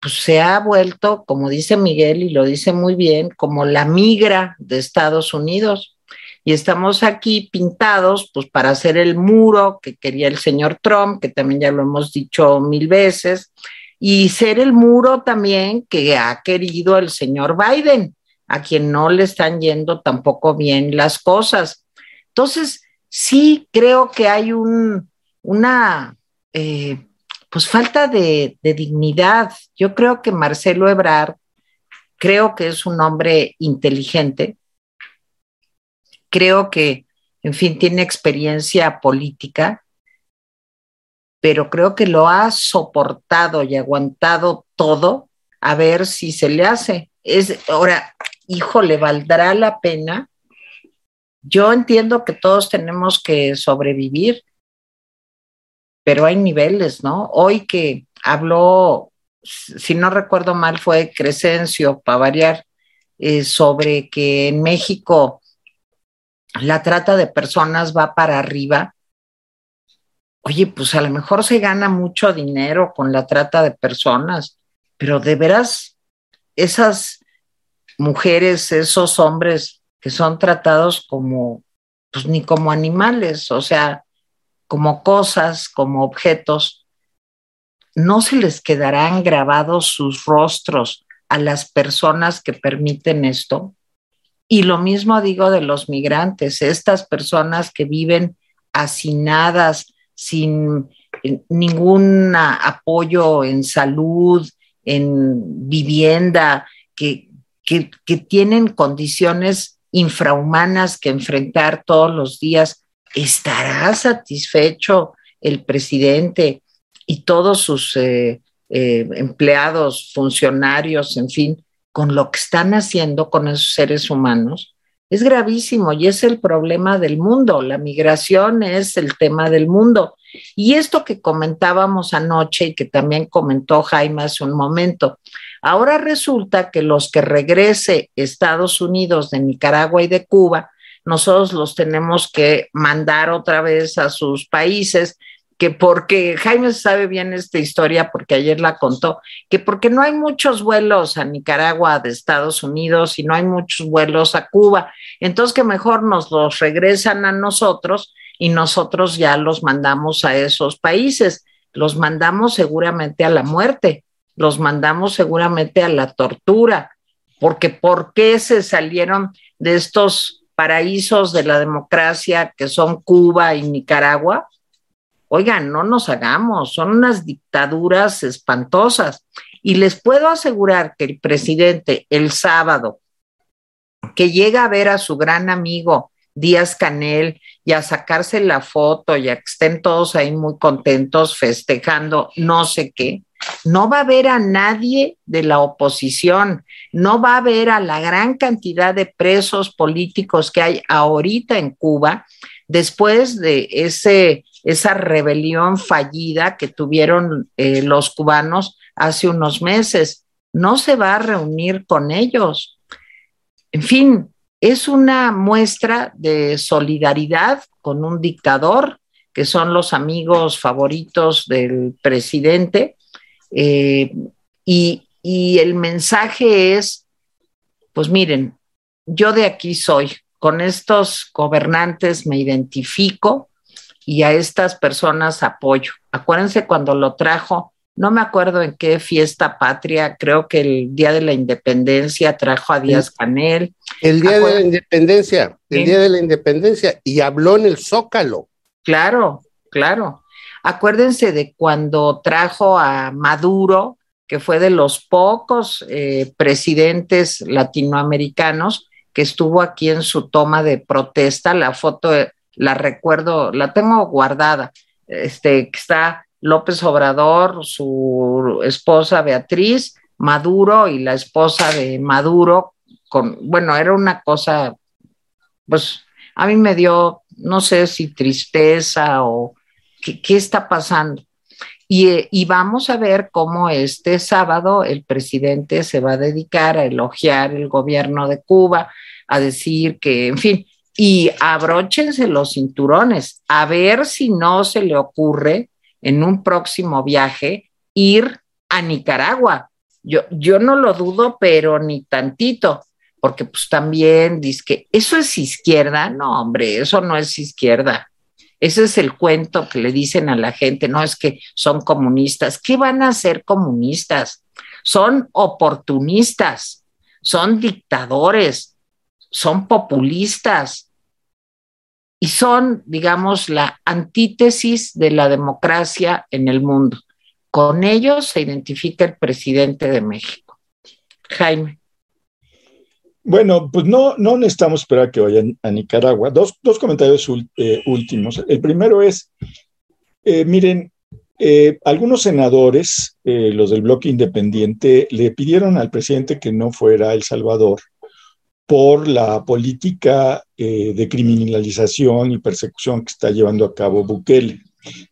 pues, se ha vuelto, como dice Miguel y lo dice muy bien, como la migra de Estados Unidos. Y estamos aquí pintados pues, para hacer el muro que quería el señor Trump, que también ya lo hemos dicho mil veces, y ser el muro también que ha querido el señor Biden, a quien no le están yendo tampoco bien las cosas. Entonces, sí creo que hay un, una eh, pues falta de, de, dignidad. Yo creo que Marcelo Ebrard, creo que es un hombre inteligente, creo que, en fin, tiene experiencia política, pero creo que lo ha soportado y aguantado todo a ver si se le hace. Es, ahora, hijo, ¿le valdrá la pena? Yo entiendo que todos tenemos que sobrevivir, pero hay niveles, ¿no? Hoy que habló, si no recuerdo mal, fue Crescencio, para variar, eh, sobre que en México la trata de personas va para arriba. Oye, pues a lo mejor se gana mucho dinero con la trata de personas, pero de veras, esas mujeres, esos hombres que son tratados como, pues ni como animales, o sea, como cosas, como objetos, no se les quedarán grabados sus rostros a las personas que permiten esto. Y lo mismo digo de los migrantes, estas personas que viven hacinadas, sin ningún apoyo en salud, en vivienda, que, que tienen condiciones infrahumanas que enfrentar todos los días, ¿estará satisfecho el presidente y todos sus eh, eh, empleados, funcionarios, en fin, con lo que están haciendo con esos seres humanos? Es gravísimo y es el problema del mundo. La migración es el tema del mundo. Y esto que comentábamos anoche y que también comentó Jaime hace un momento, Ahora resulta que los que regrese Estados Unidos de Nicaragua y de Cuba, nosotros los tenemos que mandar otra vez a sus países, que porque Jaime sabe bien esta historia porque ayer la contó, que porque no hay muchos vuelos a Nicaragua de Estados Unidos y no hay muchos vuelos a Cuba, entonces que mejor nos los regresan a nosotros y nosotros ya los mandamos a esos países, los mandamos seguramente a la muerte los mandamos seguramente a la tortura, porque ¿por qué se salieron de estos paraísos de la democracia que son Cuba y Nicaragua? Oigan, no nos hagamos, son unas dictaduras espantosas. Y les puedo asegurar que el presidente el sábado, que llega a ver a su gran amigo Díaz Canel y a sacarse la foto y a que estén todos ahí muy contentos festejando no sé qué, no va a ver a nadie de la oposición, no va a ver a la gran cantidad de presos políticos que hay ahorita en Cuba después de ese, esa rebelión fallida que tuvieron eh, los cubanos hace unos meses. No se va a reunir con ellos. En fin, es una muestra de solidaridad con un dictador, que son los amigos favoritos del presidente, eh, y, y el mensaje es, pues miren, yo de aquí soy, con estos gobernantes me identifico y a estas personas apoyo. Acuérdense cuando lo trajo, no me acuerdo en qué fiesta patria, creo que el Día de la Independencia trajo a Díaz Canel. El Día de la Independencia, el Día de la Independencia, y habló en el Zócalo. Claro, claro. Acuérdense de cuando trajo a Maduro, que fue de los pocos eh, presidentes latinoamericanos que estuvo aquí en su toma de protesta. La foto eh, la recuerdo, la tengo guardada. Este, está López Obrador, su esposa Beatriz, Maduro y la esposa de Maduro, con, bueno, era una cosa, pues a mí me dio, no sé si tristeza o ¿Qué, está pasando? Y, y, vamos a ver cómo este sábado el presidente se va a dedicar a elogiar el gobierno de Cuba, a decir que, en fin, y abróchense los cinturones, a ver si no se le ocurre en un próximo viaje ir a Nicaragua. Yo, yo no lo dudo, pero ni tantito, porque pues también dice que eso es izquierda. No, hombre, eso no es izquierda. Ese es el cuento que le dicen a la gente, no es que son comunistas. ¿Qué van a ser comunistas? Son oportunistas, son dictadores, son populistas, y son, digamos, la antítesis de la democracia en el mundo. Con ellos se identifica el presidente de México. Jaime. Bueno, pues no, no necesitamos esperar que vayan a Nicaragua. Dos, comentarios eh, últimos. El primero es, eh, miren, eh, algunos senadores, los del bloque independiente, le pidieron al presidente que no fuera El Salvador por la política de criminalización y persecución que está llevando a cabo Bukele,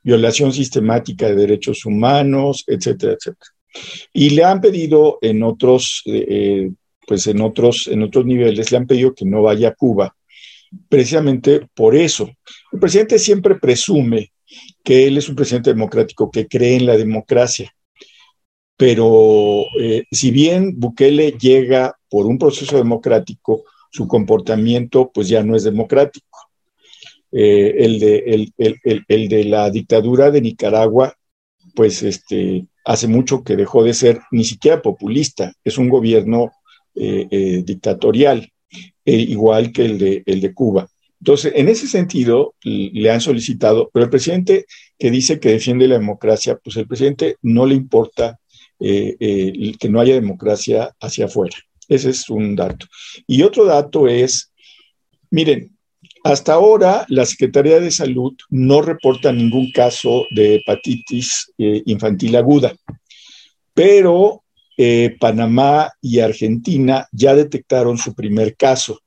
violación sistemática de derechos humanos, etcétera, etcétera. Y le han pedido en otros, pues en otros, en otros niveles, le han pedido que no vaya a Cuba, precisamente por eso. El presidente siempre presume que él es un presidente democrático que cree en la democracia, pero eh, si bien Bukele llega por un proceso democrático, su comportamiento pues ya no es democrático. Eh, el, de, el, de la dictadura de Nicaragua, pues este, hace mucho que dejó de ser ni siquiera populista, es un gobierno eh, dictatorial, igual que el de, el de Cuba. Entonces, en ese sentido, le han solicitado, pero el presidente que dice que defiende la democracia, pues el presidente no le importa eh, eh, que no haya democracia hacia afuera. Ese es un dato. Y otro dato es, miren, hasta ahora la Secretaría de Salud no reporta ningún caso de hepatitis eh, infantil aguda, pero Panamá y Argentina ya detectaron su primer caso.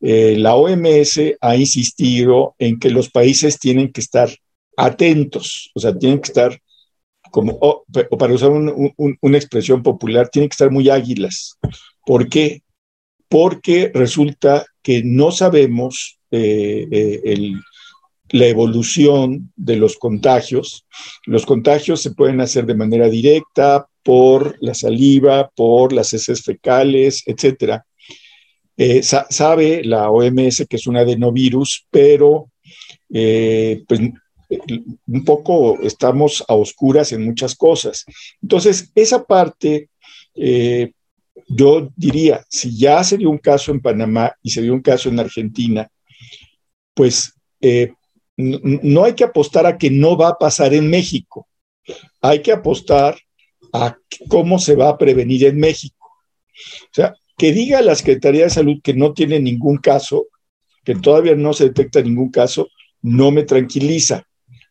la OMS ha insistido en que los países tienen que estar atentos, o sea, tienen que estar como, o para usar una expresión popular, tienen que estar muy águilas. ¿Por qué? Porque resulta que no sabemos eh, eh, la evolución de los contagios. Los contagios se pueden hacer de manera directa por la saliva, por las heces fecales, etc. Eh, sabe la OMS que es un adenovirus, pero pues un poco estamos a oscuras en muchas cosas. Entonces, esa parte, eh, yo diría, si ya se dio un caso en Panamá y se dio un caso en Argentina, pues eh, no hay que apostar a que no va a pasar en México. Hay que apostar a cómo se va a prevenir en México. O sea, que diga la Secretaría de Salud que no tiene ningún caso, que todavía no se detecta ningún caso, no me tranquiliza.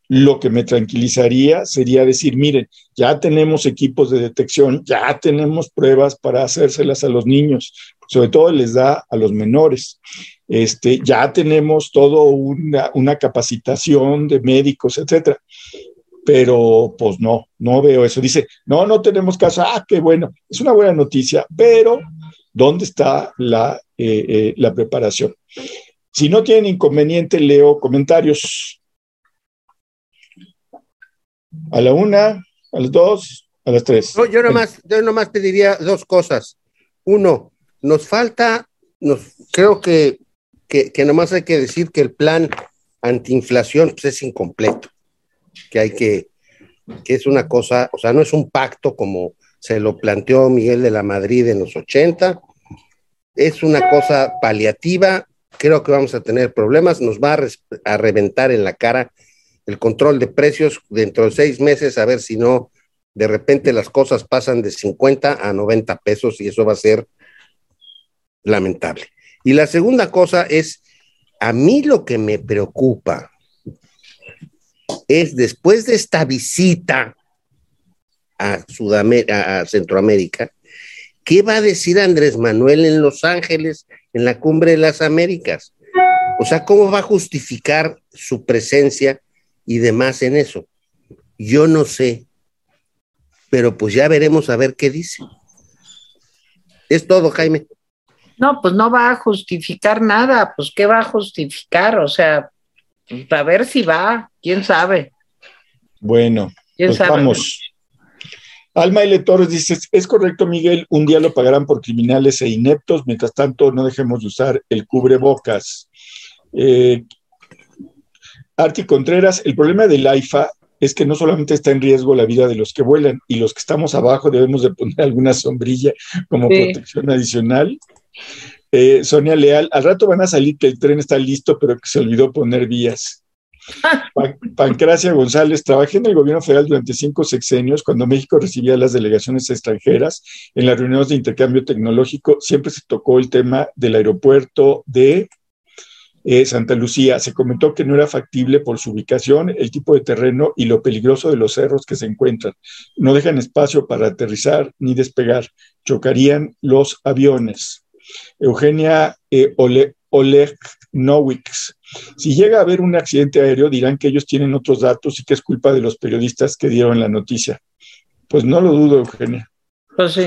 Lo que me tranquilizaría sería decir, miren, ya tenemos equipos de detección, ya tenemos pruebas para hacérselas a los niños, sobre todo les da a los menores. Este, ya tenemos todo una, una capacitación de médicos, etcétera. Pero pues no, no veo eso. Dice, no, no tenemos caso. Ah, qué bueno, es una buena noticia, pero ¿dónde está la, eh, eh, la preparación? Si no tienen inconveniente, leo comentarios. A la una, a las dos, a las tres. yo nomás, yo nomás pediría dos cosas. Uno, nos falta, nos, creo que, que, que nomás hay que decir que el plan antiinflación pues, es incompleto, que hay que, que es una cosa, o sea, no es un pacto como se lo planteó Miguel de la Madrid en los 80, es una cosa paliativa, creo que vamos a tener problemas, nos va a, reventar en la cara el control de precios dentro de seis meses, a ver si no, de repente las cosas pasan de 50 a 90 pesos y eso va a ser lamentable. Y la segunda cosa es, a mí lo que me preocupa es después de esta visita a, Sudamérica, a Centroamérica, ¿qué va a decir Andrés Manuel en Los Ángeles, en la cumbre de las Américas? O sea, ¿cómo va a justificar su presencia y demás en eso. Yo no sé, pero pues ya veremos a ver qué dice. Es todo, Jaime. No, pues no va a justificar nada, pues ¿qué va a justificar? O sea, a ver si va, quién sabe. Bueno, ¿Quién pues sabe? vamos. Alma L. Torres dice, es correcto, Miguel, un día lo pagarán por criminales e ineptos, mientras tanto no dejemos de usar el cubrebocas. Eh, Arti Contreras, el problema del AIFA es que no solamente está en riesgo la vida de los que vuelan y los que estamos abajo debemos de poner alguna sombrilla como Sí. protección adicional. Eh, Sonia Leal, al rato van a salir que el tren está listo, pero que se olvidó poner vías. Pan- Pancracia González, trabajé en el gobierno federal durante cinco sexenios cuando México recibía las delegaciones extranjeras. En las reuniones de intercambio tecnológico siempre se tocó el tema del aeropuerto de eh, Santa Lucía. Se comentó que no era factible por su ubicación, el tipo de terreno y lo peligroso de los cerros que se encuentran. No dejan espacio para aterrizar ni despegar. Chocarían los aviones. Eugenia eh, Ole, Oleg Nowicz. Si llega a haber un accidente aéreo, dirán que ellos tienen otros datos y que es culpa de los periodistas que dieron la noticia. Pues no lo dudo, Eugenia. Pues sí.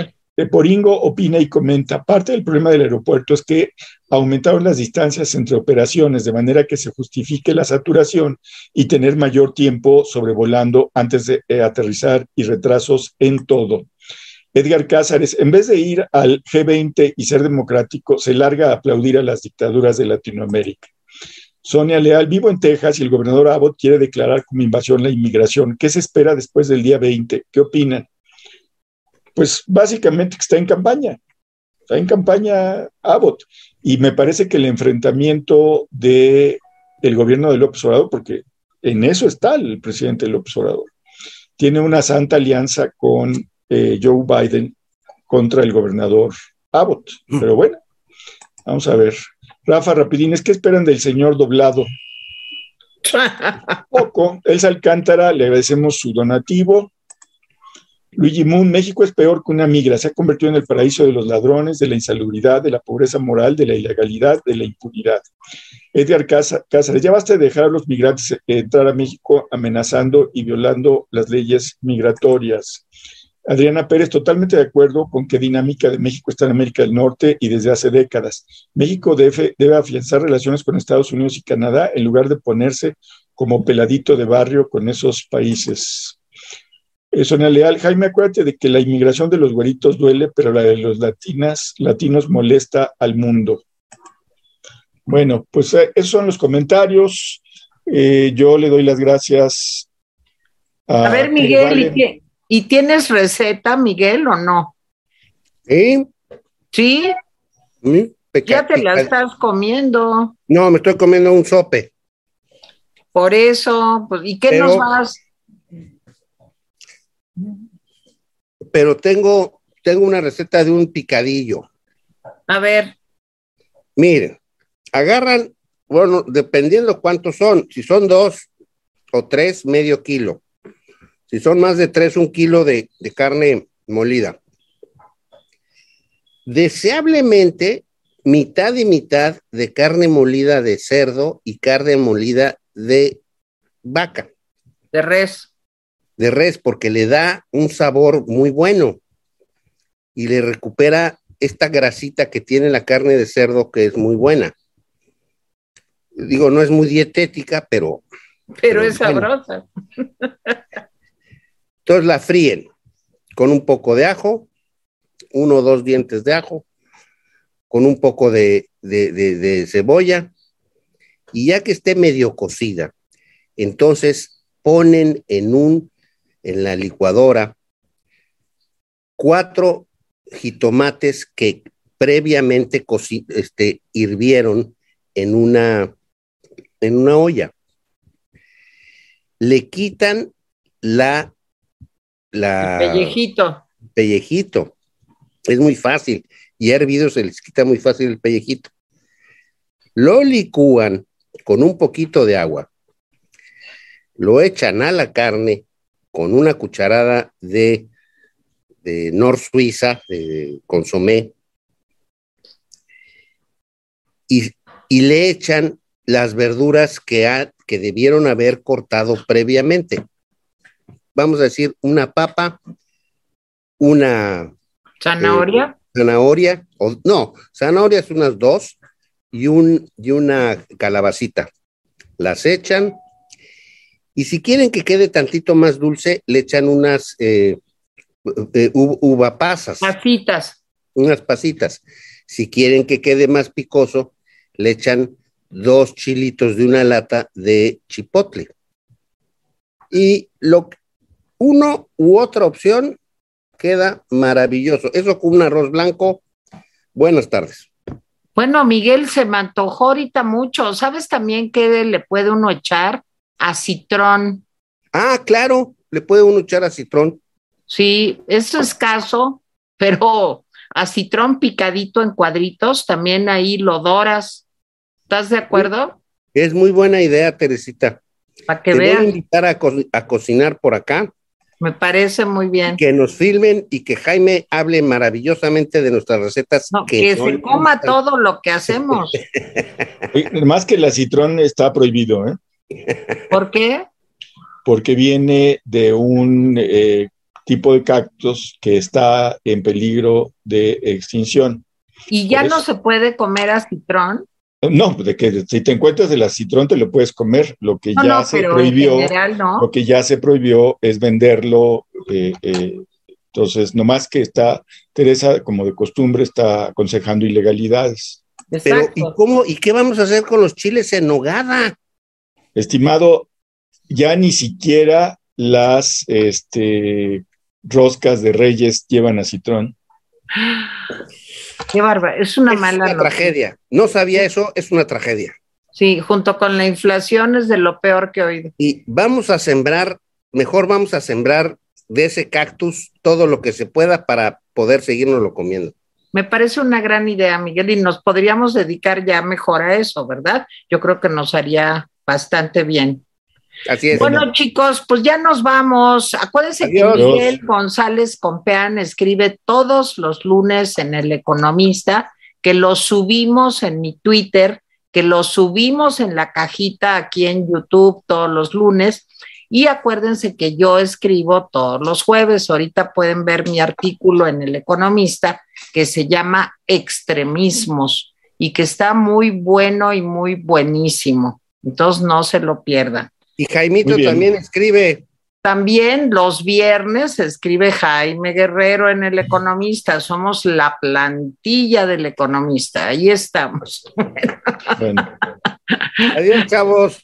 Poringo opina y comenta, parte del problema del aeropuerto es que aumentaron las distancias entre operaciones de manera que se justifique la saturación y tener mayor tiempo sobrevolando antes de eh, aterrizar y retrasos en todo. Edgar Cázares, en vez de ir al G20 y ser democrático, se larga a aplaudir a las dictaduras de Latinoamérica. Sonia Leal, vivo en Texas y el gobernador Abbott quiere declarar como invasión la inmigración. ¿Qué se espera después del día 20? ¿Qué opinan? Pues básicamente que está en campaña. Está en campaña Abbott. Y me parece que el enfrentamiento del el gobierno de López Obrador, porque en eso está el presidente López Obrador, tiene una santa alianza con eh, Joe Biden contra el gobernador Abbott. Pero bueno, vamos a ver. Rafa Rapidines, ¿qué esperan del señor doblado? Poco. Elsa Alcántara, le agradecemos su donativo. Luigi Moon, México es peor que una migra, se ha convertido en el paraíso de los ladrones, de la insalubridad, de la pobreza moral, de la ilegalidad, de la impunidad. Edgar Cáceres, ya basta de dejar a los migrantes entrar a México amenazando y violando las leyes migratorias. Adriana Pérez, totalmente de acuerdo con que dinámica de México está en América del Norte y desde hace décadas. México debe, debe afianzar relaciones con Estados Unidos y Canadá en lugar de ponerse como peladito de barrio con esos países. Eh, Sonia Leal, Jaime, acuérdate de que la inmigración de los güeritos duele, pero la de los latinas, latinos molesta al mundo. Bueno, pues eh, esos son los comentarios. Eh, yo le doy las gracias a. A ver, Miguel, ¿y, qué, ¿y, tienes receta, Miguel, o no? ¿Sí? ¿Sí? ¿Sí? ya te la estás comiendo. No, me estoy comiendo un sope. Por eso, pues, ¿y qué pero, nos vas? Pero tengo, tengo una receta de un picadillo. A ver. Miren, agarran, bueno, dependiendo cuántos son, si son dos o tres, medio kilo. Si son más de tres, un kilo de, de carne molida. Deseablemente, mitad y mitad de carne molida de cerdo y carne molida de vaca. De res. De res, porque le da un sabor muy bueno y le recupera esta grasita que tiene la carne de cerdo que es muy buena. Digo, no es muy dietética, pero... Pero, pero es bueno. sabrosa. Entonces la fríen con un poco de ajo, uno o dos dientes de ajo, con un poco de, cebolla, y ya que esté medio cocida, entonces ponen en un, en la licuadora, cuatro jitomates que previamente este, hirvieron en una, en una olla. Le quitan la, la pellejito. pellejito. Es muy fácil. Y hervido se les quita muy fácil el pellejito. Lo licúan con un poquito de agua. Lo echan a la carne con una cucharada de de Nor Suiza, de consomé, y, y, le echan las verduras que, ha, que debieron haber cortado previamente. Vamos a decir, una papa, una... ¿Zanahoria? Eh, zanahoria, o no, zanahoria es unas dos y, un, y una calabacita. Las echan y si quieren que quede tantito más dulce, le echan unas eh, eh, uva pasas. Pasitas. Unas pasitas. Si quieren que quede más picoso, le echan dos chilitos de una lata de chipotle. Y lo, uno u otra opción queda maravilloso. Eso con un arroz blanco. Buenas tardes. Bueno, Miguel, se me antojó ahorita mucho. ¿Sabes también qué le puede uno echar? Acitrón. Ah, claro, le puede uno echar acitrón. Sí, es escaso, pero acitrón picadito en cuadritos, también ahí lo doras. ¿Estás de acuerdo? Es muy buena idea, Teresita. Para que Te vean. Voy a invitar a, cocinar por acá. Me parece muy bien. Que nos filmen y que Jaime hable maravillosamente de nuestras recetas. que, se coma todo lo que hacemos. Más que el acitrón está prohibido, ¿eh? ¿Por qué? Porque viene de un eh, tipo de cactus que está en peligro de extinción. ¿Y ya no se puede comer acitrón? No, de que si te encuentras el acitrón te lo puedes comer. Lo que ya se prohibió, lo que ya se prohibió es venderlo. Eh, eh, entonces, nomás que está Teresa, como de costumbre, está aconsejando ilegalidades. Pero, ¿y cómo? ¿Y qué vamos a hacer con los chiles en nogada? Estimado, ya ni siquiera las este, roscas de reyes llevan acitrón. Qué bárbaro, es una mala una tragedia. No sabía eso, es una tragedia. Sí, junto con la inflación es de lo peor que he oído. Y vamos a sembrar, mejor vamos a sembrar de ese cactus todo lo que se pueda para poder seguirnos comiendo. Me parece una gran idea, Miguel, y nos podríamos dedicar ya mejor a eso, ¿verdad? Yo creo que nos haría bastante bien. Así es. Bueno, chicos, pues ya nos vamos. Acuérdense que Miguel González Compeán escribe todos los lunes en El Economista, que lo subimos en mi Twitter, que lo subimos en la cajita aquí en YouTube todos los lunes. Y acuérdense que yo escribo todos los jueves. Ahorita pueden ver mi artículo en El Economista que se llama Extremismos y que está muy bueno y muy buenísimo. Entonces no se lo pierdan. Y Jaimito también escribe. También los viernes escribe Jaime Guerrero en El Economista. Somos la plantilla del Economista. Ahí estamos. Adiós, chavos.